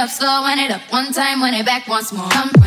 up slow, wind it up one time, wind it back once more. Come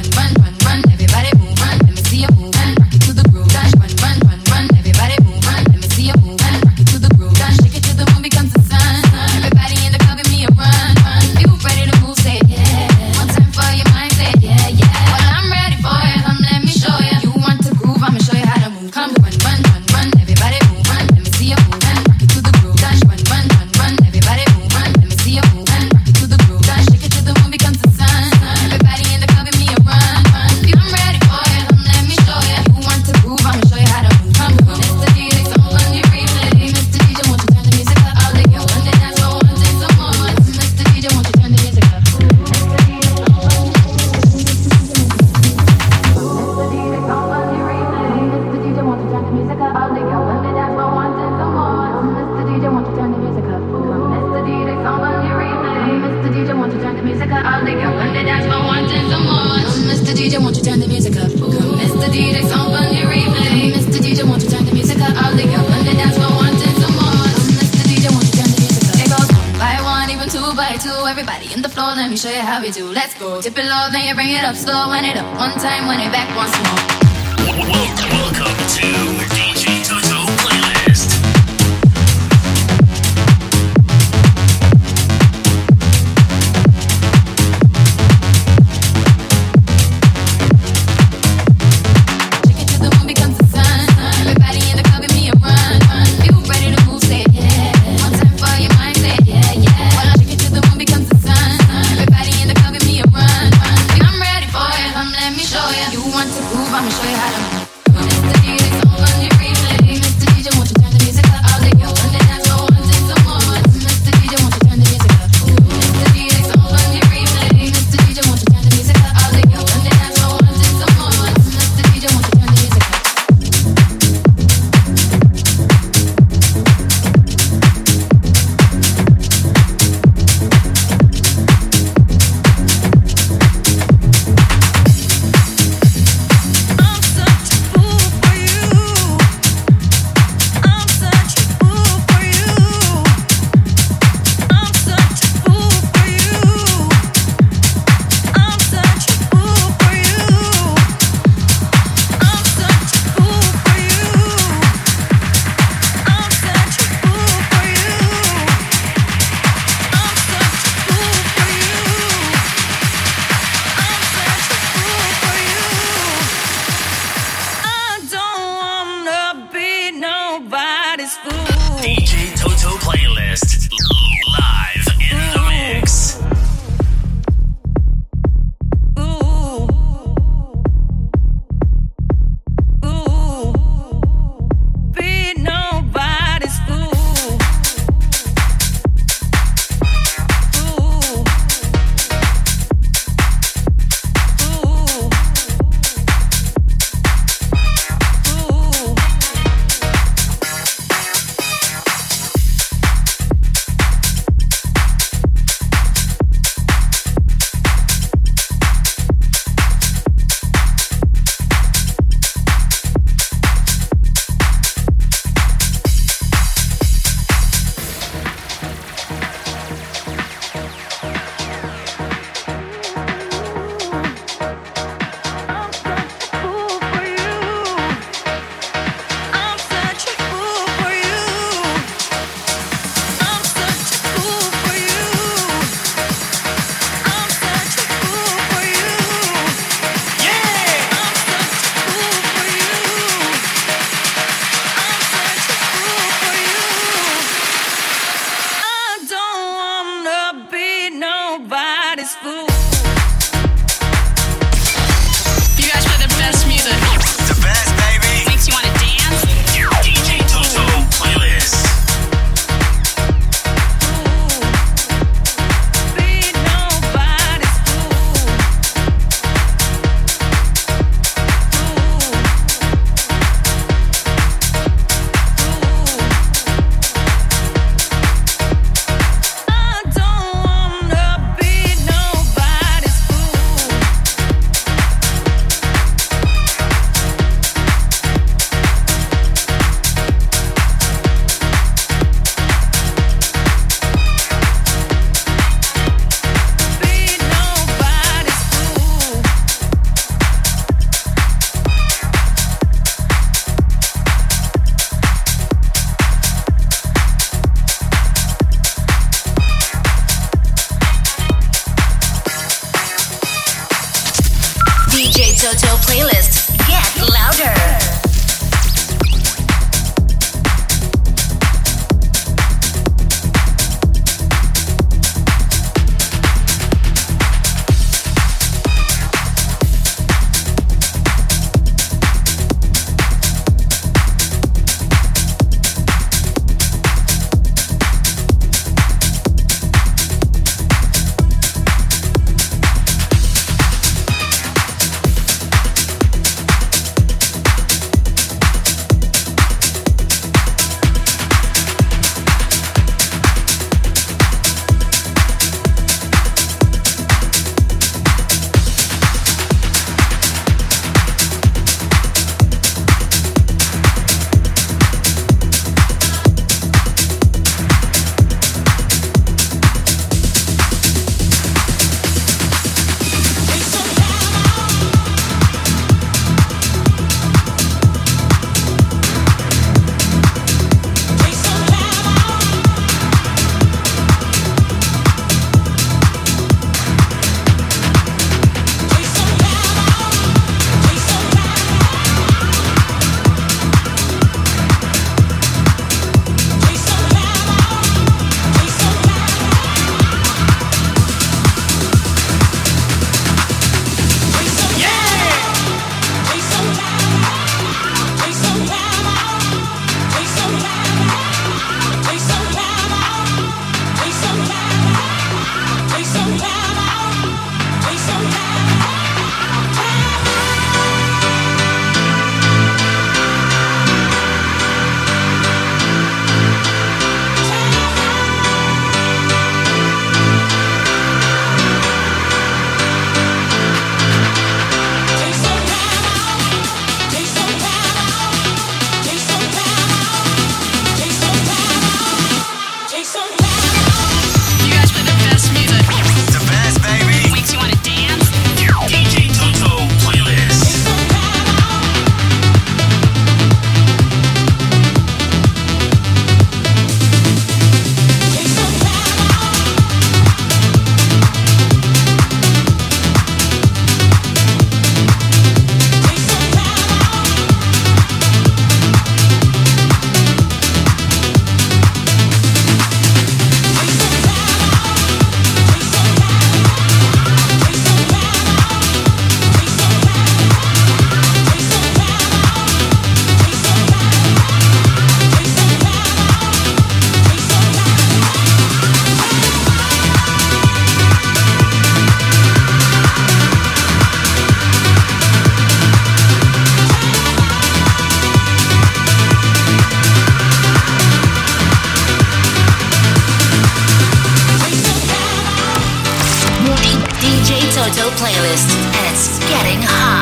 Playlist, and it's getting hot.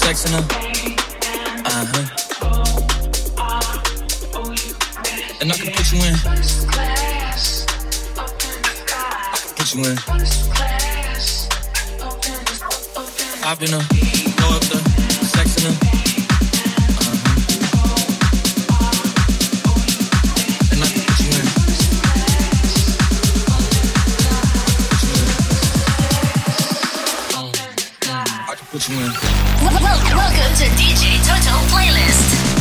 Sexing her. Uh huh. And I can put you in. Put you in. I've been a go up the sexing her. Uh-huh. you in. Welcome to DJ Toto Playlist.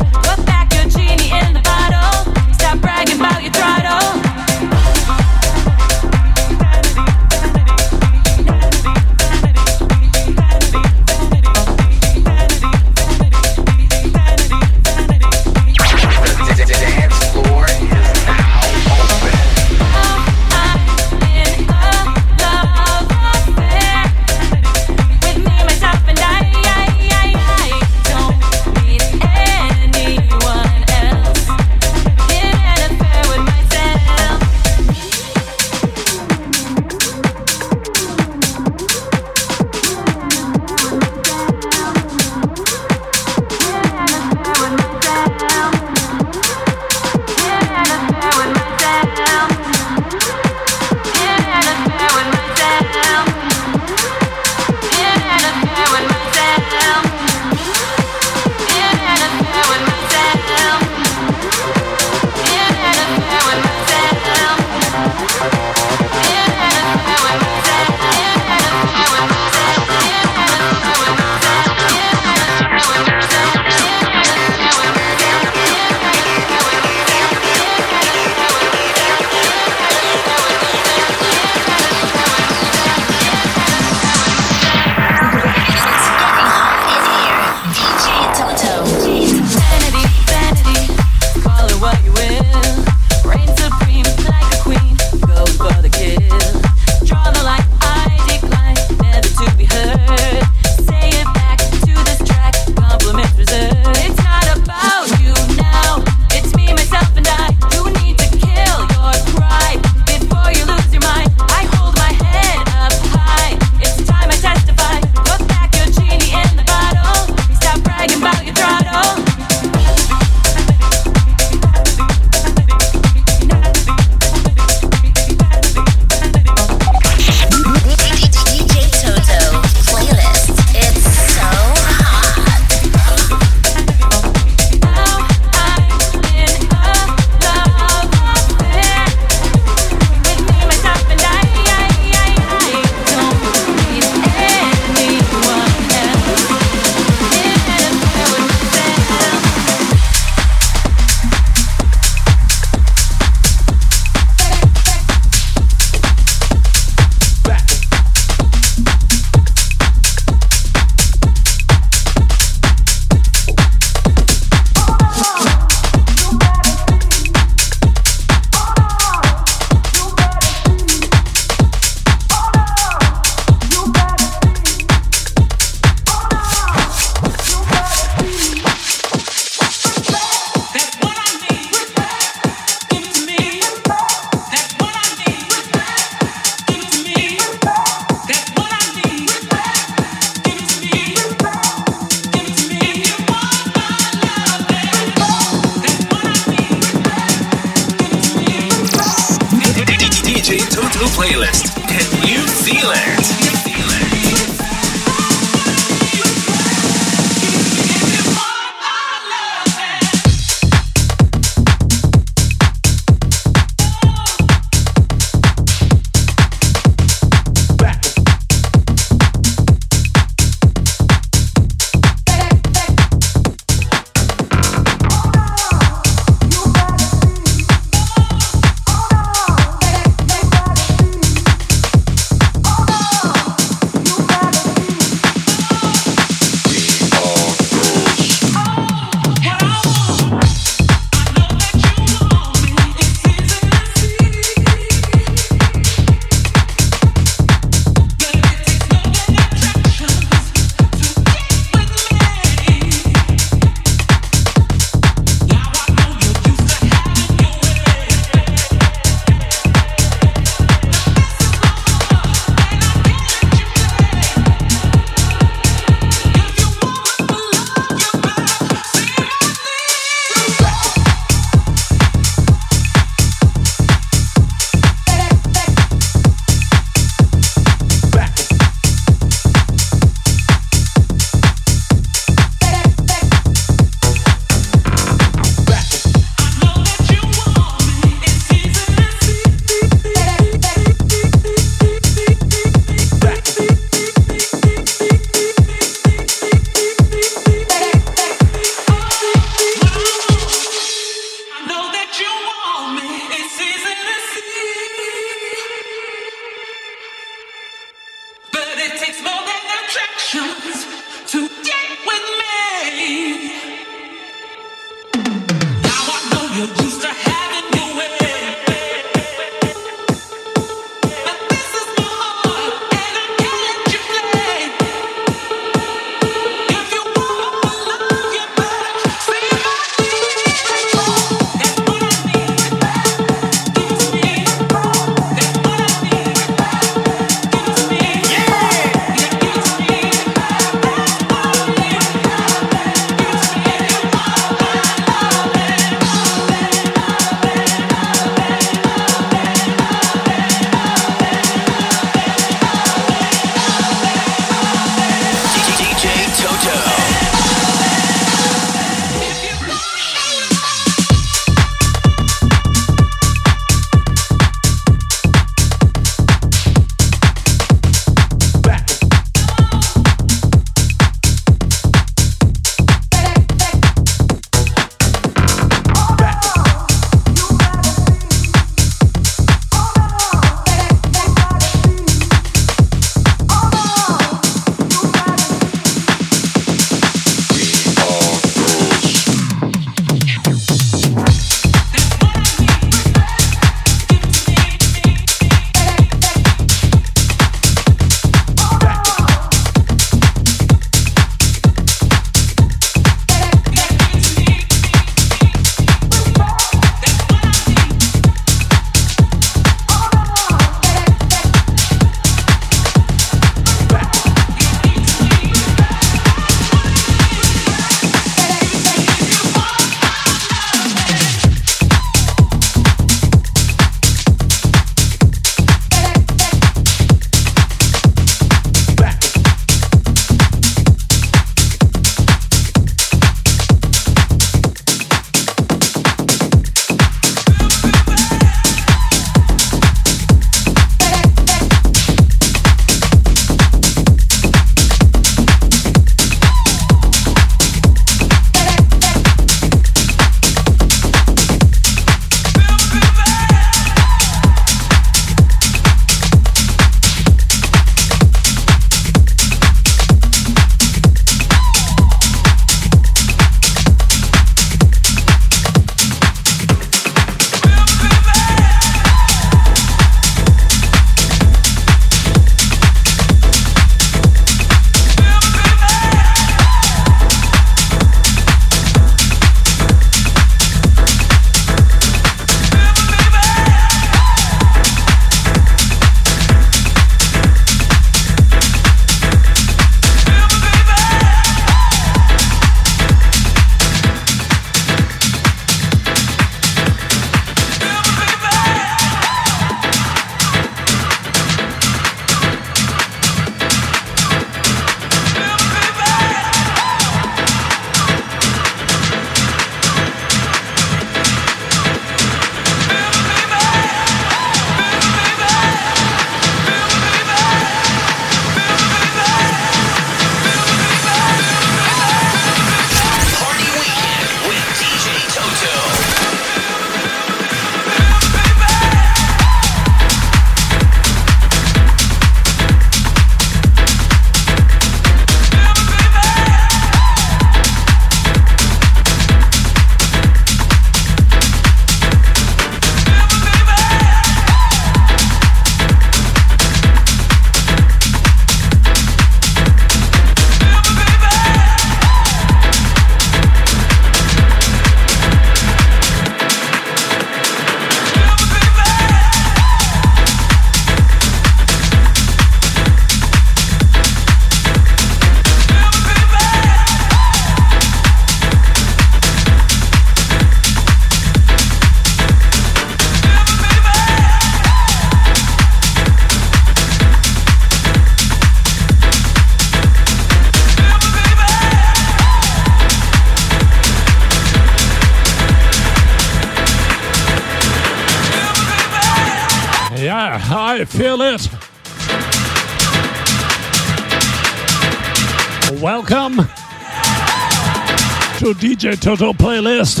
To DJ Toto playlist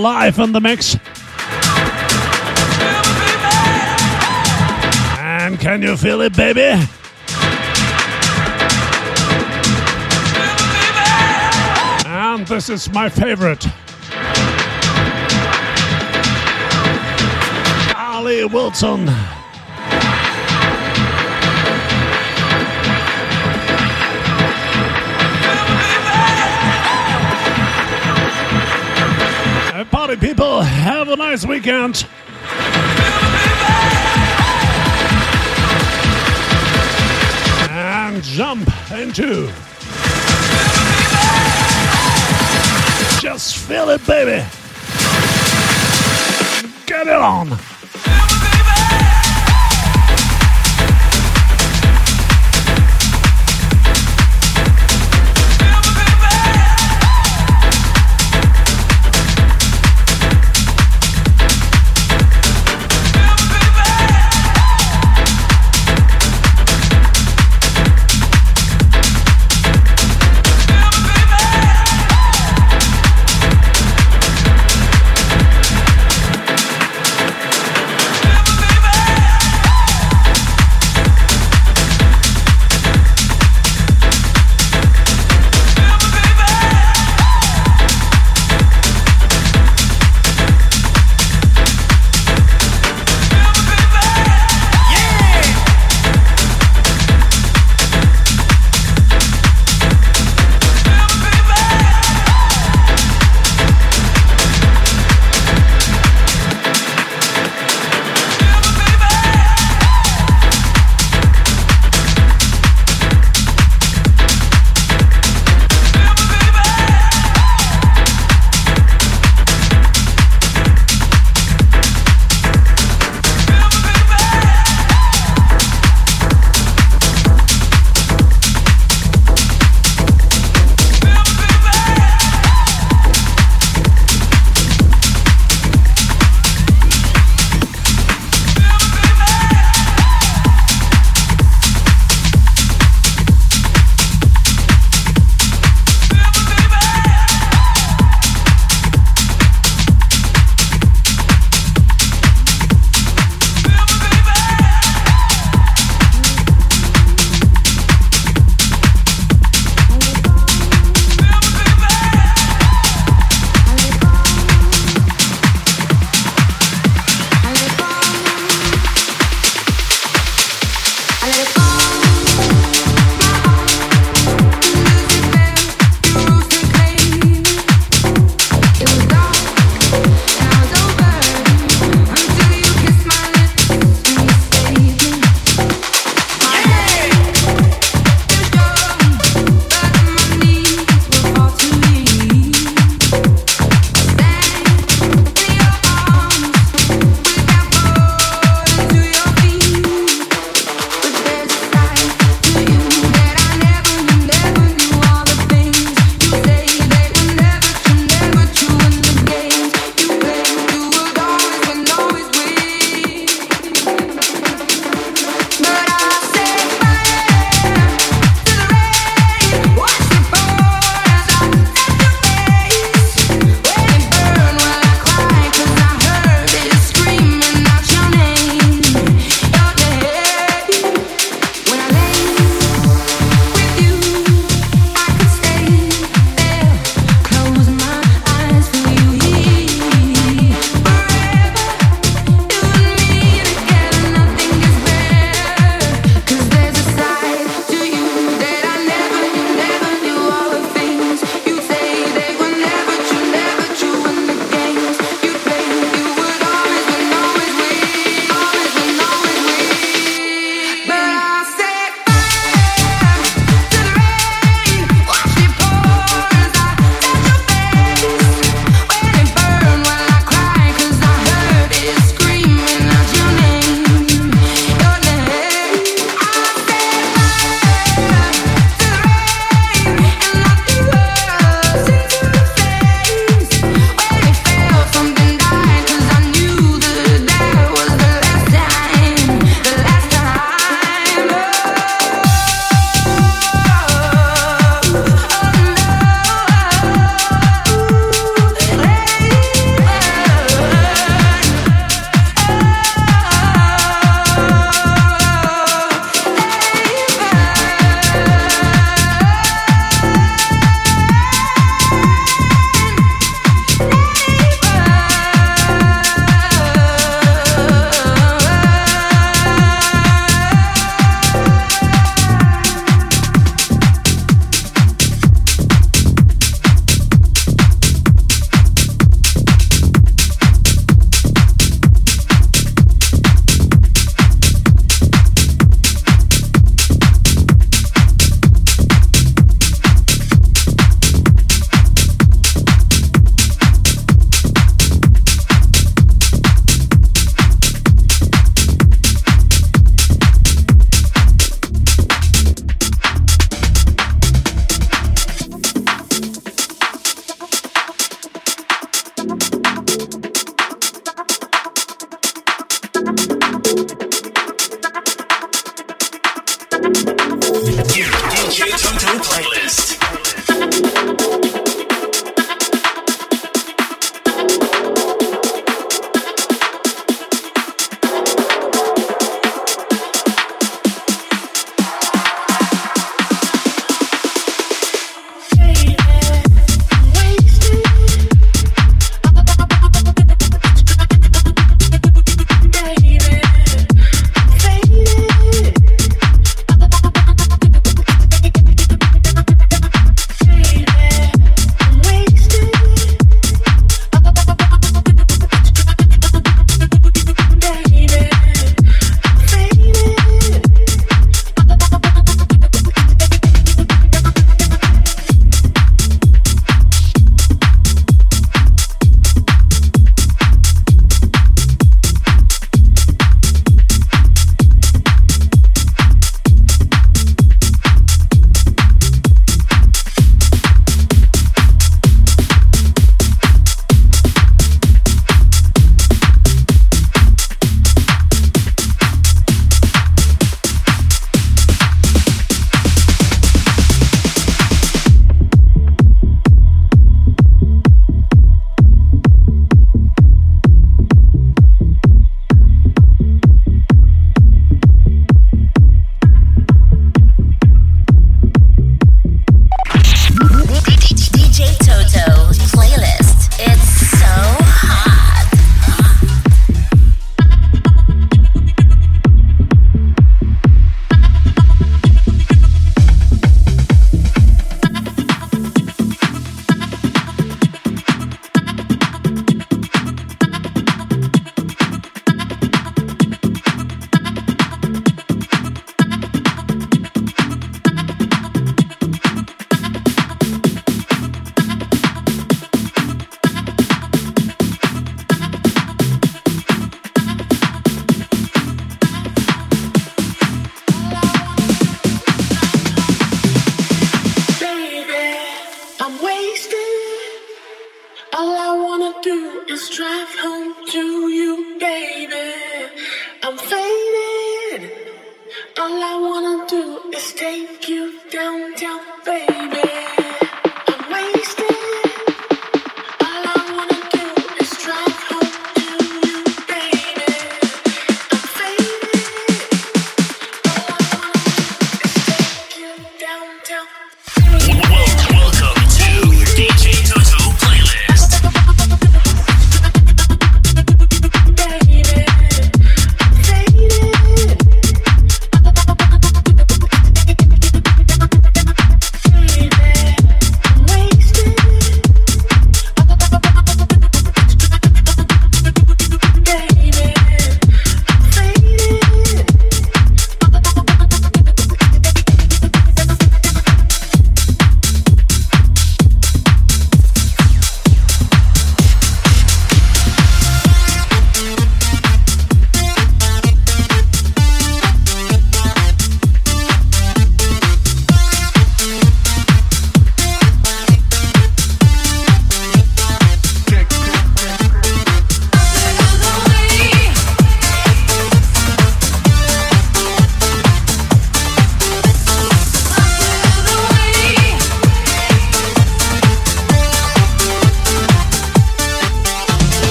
live in the mix. And can you feel it, baby? And this is my favorite. Ali Wilson. Party people, have a nice weekend. And jump into. Just feel it, baby. Get it on.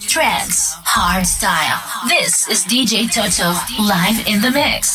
Trance, hard style. This is DJ Toto live. In the mix.